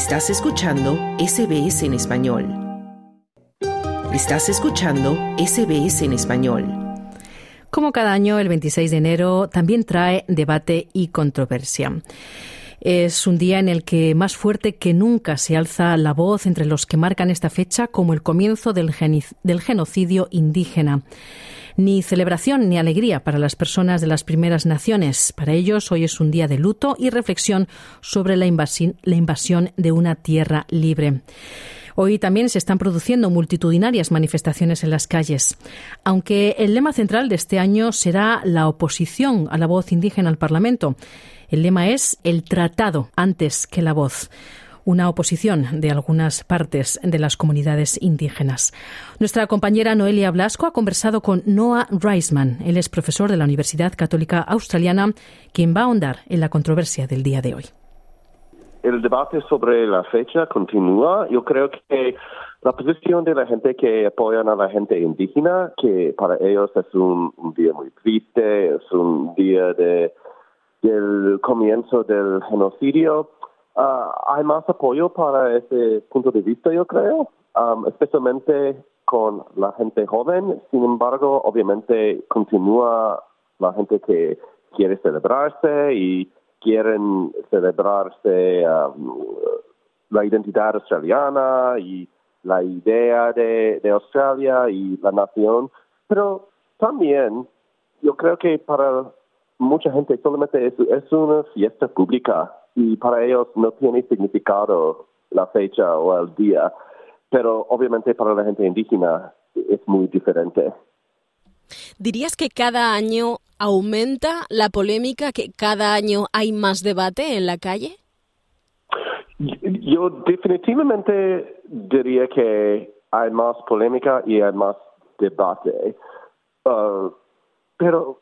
Estás escuchando SBS en español. Estás escuchando SBS en español. Como cada año, el 26 de enero también trae debate y controversia. Es un día en el que más fuerte que nunca se alza la voz entre los que marcan esta fecha como el comienzo del, genocidio indígena ni celebración ni alegría para las personas de las primeras naciones. Para ellos hoy es un día de luto y reflexión sobre la invasión de una tierra libre. Hoy también se están produciendo multitudinarias manifestaciones en las calles. Aunque el lema central de este año será la oposición a la voz indígena al Parlamento, el lema es el tratado antes que la voz una oposición de algunas partes de las comunidades indígenas. Nuestra compañera Noelia Blasco ha conversado con Noah Reisman. Él es profesor de la Universidad Católica Australiana, quien va a ahondar en la controversia del día de hoy. El debate sobre la fecha continúa. Yo creo que la posición de la gente que apoyan a la gente indígena, que para ellos es un, día muy triste, es un día de, del comienzo del genocidio, Ah, hay más apoyo para ese punto de vista, yo creo, especialmente con la gente joven. Sin embargo, obviamente continúa la gente que quiere celebrarse y quieren celebrarse la identidad australiana y la idea de, Australia y la nación, pero también yo creo que para mucha gente solamente es una fiesta pública y para ellos no tiene significado la fecha o el día, pero obviamente para la gente indígena es muy diferente. ¿Dirías que cada año aumenta la polémica, que cada año hay más debate en la calle? Yo definitivamente diría que hay más polémica y hay más debate. Uh, pero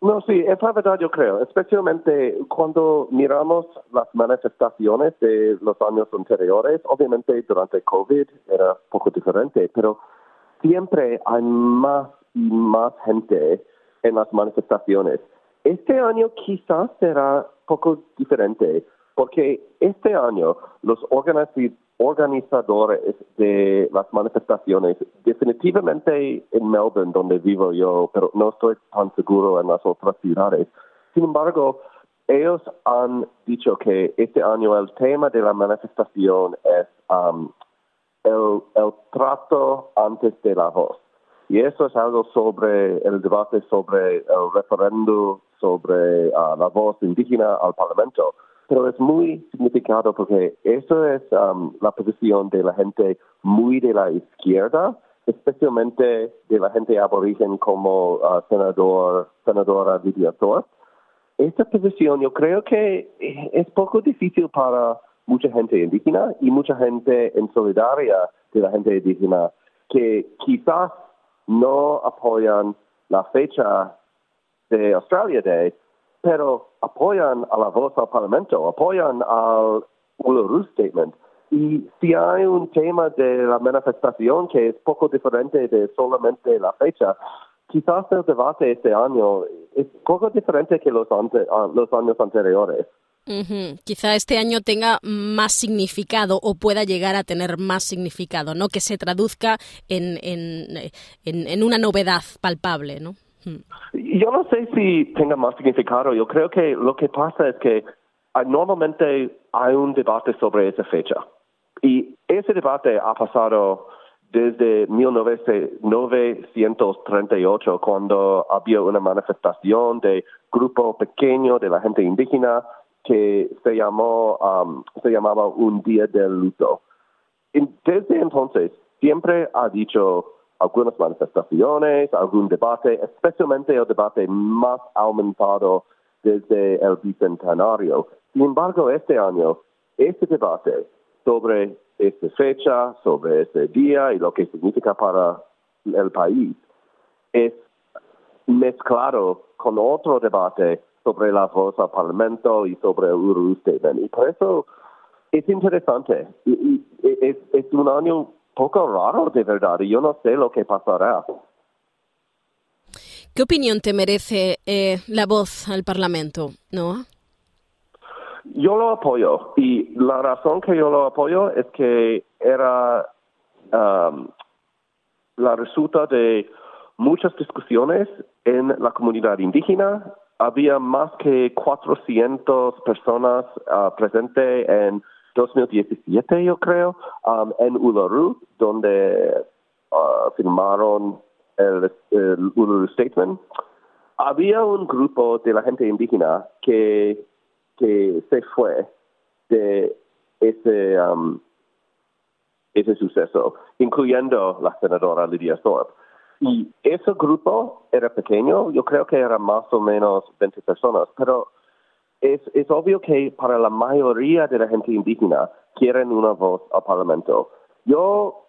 no, sí, es la verdad yo creo, especialmente cuando miramos las manifestaciones de los años anteriores, obviamente durante COVID era un poco diferente, pero siempre hay más y más gente en las manifestaciones. Este año quizás será poco diferente, porque este año los organizadores de las manifestaciones, definitivamente en Melbourne, donde vivo yo, pero no estoy tan seguro en las otras ciudades. Sin embargo, ellos han dicho que este año el tema de la manifestación es um, el, trato antes de la voz. Y eso es algo sobre el debate sobre el referendo sobre uh, la voz indígena al Parlamento pero es muy significado porque eso es um, la posición de la gente muy de la izquierda, especialmente de la gente aborigen como uh, senador, senadora Lydia Thorpe. Esta posición yo creo que es poco difícil para mucha gente indígena y mucha gente en solidaria de la gente indígena que quizás no apoyan la fecha de Australia Day, pero apoyan a la voz al Parlamento, apoyan al Uluru Statement. Y si hay un tema de la manifestación que es poco diferente de solamente la fecha, quizás el debate este año es poco diferente que los, los años anteriores. Quizá este año tenga más significado o pueda llegar a tener más significado, ¿no? Que se traduzca en, en, en una novedad palpable, ¿no? Yo no sé si tenga más significado. Yo creo que lo que pasa es que ah, normalmente hay un debate sobre esa fecha. Y ese debate ha pasado desde 1938, cuando había una manifestación de grupo pequeño de la gente indígena que se llamó um, se llamaba un día del luto. Desde entonces siempre ha dicho algunas manifestaciones, algún debate, especialmente el debate más aumentado desde el bicentenario. Sin embargo, este año, este debate sobre esta fecha, sobre este día y lo que significa para el país es mezclado con otro debate sobre la voz al Parlamento y sobre Uru Statement. Y por eso es interesante. Y, es, es un año poco raro, de verdad, y yo no sé lo que pasará. ¿Qué opinión te merece eh, la voz al Parlamento, no? Yo lo apoyo y la razón que yo lo apoyo es que era um, la resulta de muchas discusiones en la comunidad indígena. Había más que 400 personas uh, presentes en 2017, yo creo, um, en Uluru, donde uh, firmaron el, el Uluru Statement. Había un grupo de la gente indígena que, que se fue de ese, um, ese suceso, incluyendo la senadora Lydia Thorpe. Y ese grupo era pequeño, yo creo que era más o menos 20 personas, pero es, es obvio que para la mayoría de la gente indígena quieren una voz al Parlamento. Yo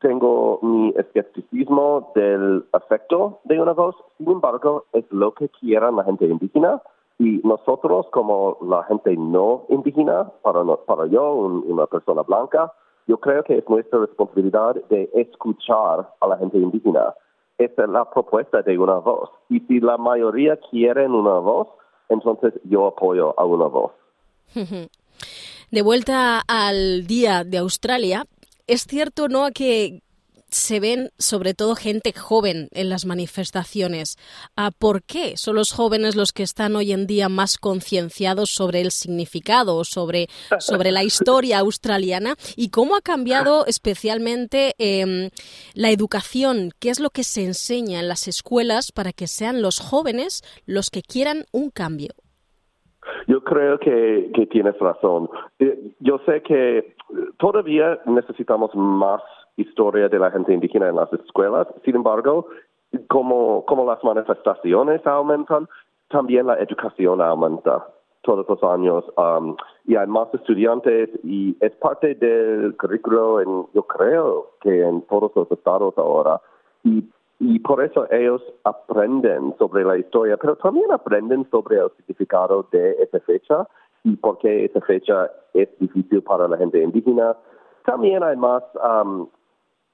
tengo mi escepticismo del efecto de una voz, sin embargo, es lo que quieran la gente indígena y nosotros como la gente no indígena, para, para yo, una persona blanca, yo creo que es nuestra responsabilidad de escuchar a la gente indígena. Esa es la propuesta de una voz. Y si la mayoría quieren una voz, entonces yo apoyo a una voz. De vuelta al Día de Australia, es cierto, ¿no?, que se ven sobre todo gente joven en las manifestaciones. Ah, ¿Por qué son los jóvenes los que están hoy en día más concienciados sobre el significado, sobre, sobre la historia australiana y cómo ha cambiado especialmente em, la educación? ¿Qué es lo que se enseña en las escuelas para que sean los jóvenes los que quieran un cambio? Yo creo que, tienes razón. Eh, yo sé que todavía necesitamos más historia de la gente indígena en las escuelas. Sin embargo, como, como las manifestaciones aumentan, también la educación aumenta todos los años um, y hay más estudiantes y es parte del currículo, en, yo creo que en todos los estados ahora. Y, y por eso ellos aprenden sobre la historia, pero también aprenden sobre el significado de esa fecha y por qué esa fecha es difícil para la gente indígena. También hay más um,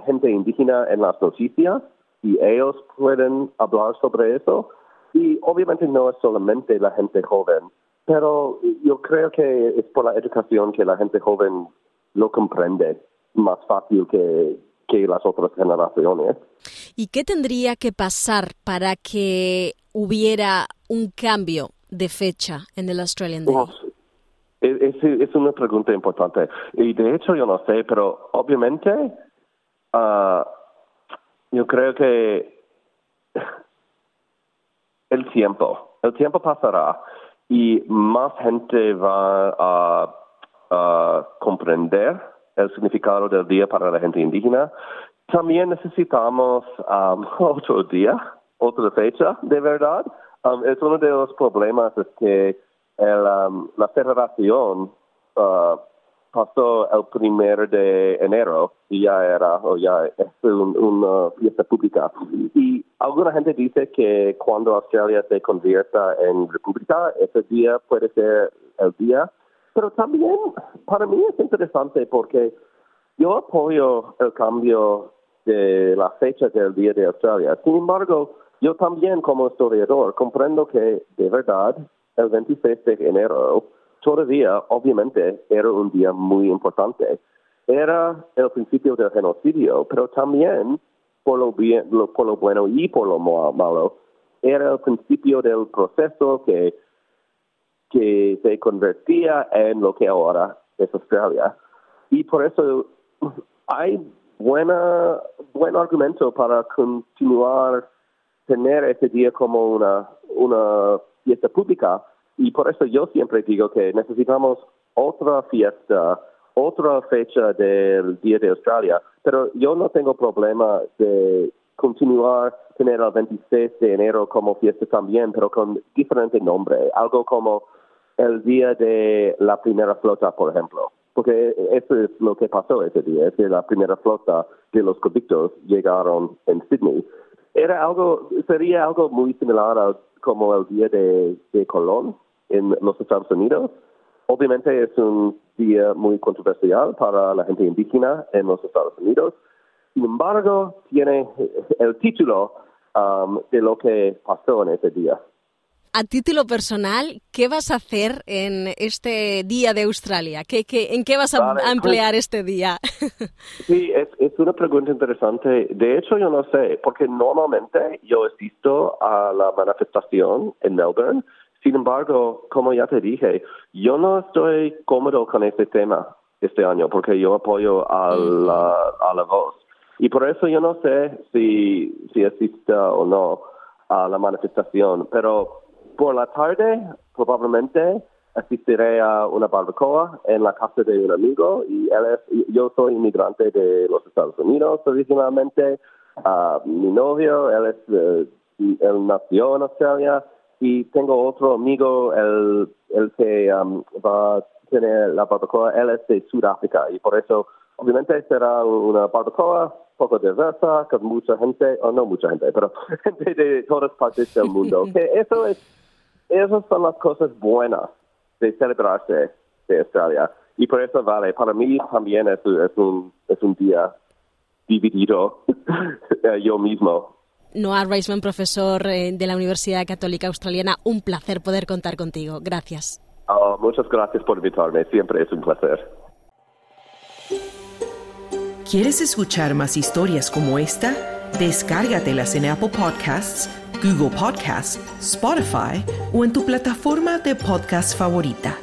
gente indígena en las noticias y ellos pueden hablar sobre eso. Y obviamente no es solamente la gente joven, pero yo creo que es por la educación que la gente joven lo comprende más fácil que, que las otras generaciones. ¿Y qué tendría que pasar para que hubiera un cambio de fecha en el Australian Day? es, es, una pregunta importante. Y de hecho yo no sé, pero obviamente uh, yo creo que el tiempo, el tiempo pasará y más gente va a, comprender el significado del día para la gente indígena. También necesitamos um, otro día, otra fecha, de verdad. Um, es uno de los problemas es que el, um, la federación uh, pasó el primer de enero y ya era, o ya es una fiesta pública. Y alguna gente dice que cuando Australia se convierta en república, ese día puede ser el día. Pero también para mí es interesante porque yo apoyo el cambio de la fecha del Día de Australia. Sin embargo, yo también como historiador comprendo que de verdad el 26 de enero todavía, obviamente, era un día muy importante. Era el principio del genocidio, pero también, por lo, bien, por lo bueno y por lo malo, era el principio del proceso que, que se convertía en lo que ahora es Australia. Y por eso hay buena, buen argumento para continuar tener ese día como una, una fiesta pública, y por eso yo siempre digo que necesitamos otra fiesta, otra fecha del Día de Australia, pero yo no tengo problema de continuar tener el 26 de enero como fiesta también, pero con diferente nombre, algo como el día de la primera flota, por ejemplo, porque eso es lo que pasó ese día, es que la primera flota de los convictos llegaron en Sydney. Era algo, sería algo muy similar a como el día de, de Colón, en los Estados Unidos. Obviamente es un día muy controversial para la gente indígena en los Estados Unidos. Sin embargo, tiene el título um, de lo que pasó en ese día. a título personal, ¿qué vas a hacer en este día de Australia? ¿Qué, qué, en qué vas a, Vale, emplear pues- este día? Sí, es, es una pregunta interesante. De hecho, yo no sé, porque normalmente yo asisto a la manifestación en Melbourne. Sin embargo, como ya te dije, yo no estoy cómodo con este tema este año, porque yo apoyo a la, a la voz. Y por eso yo no sé si, si asista o no a la manifestación. Pero por la tarde, probablemente asistiré a una barbacoa en la casa de un amigo y él es, yo soy inmigrante de los Estados Unidos originalmente. Ah, mi novio, él es, eh, él nació en Australia y tengo otro amigo, el, el que um, va a tener la barbacoa, él es de Sudáfrica y por eso obviamente será una barbacoa poco diversa, con mucha gente, o no mucha gente, pero gente de todas partes del mundo. que eso es, esas son las cosas buenas de celebrarse de Australia. Y por eso vale, para mí también es, es, un, es un día dividido eh, yo mismo. Noah Reisman, profesor eh, de la Universidad Católica Australiana, un placer poder contar contigo. Gracias. Oh, muchas gracias por invitarme, siempre es un placer. ¿Quieres escuchar más historias como esta? Descárgatelas en Apple Podcasts, Google Podcasts, Spotify o en tu plataforma de podcast favorita.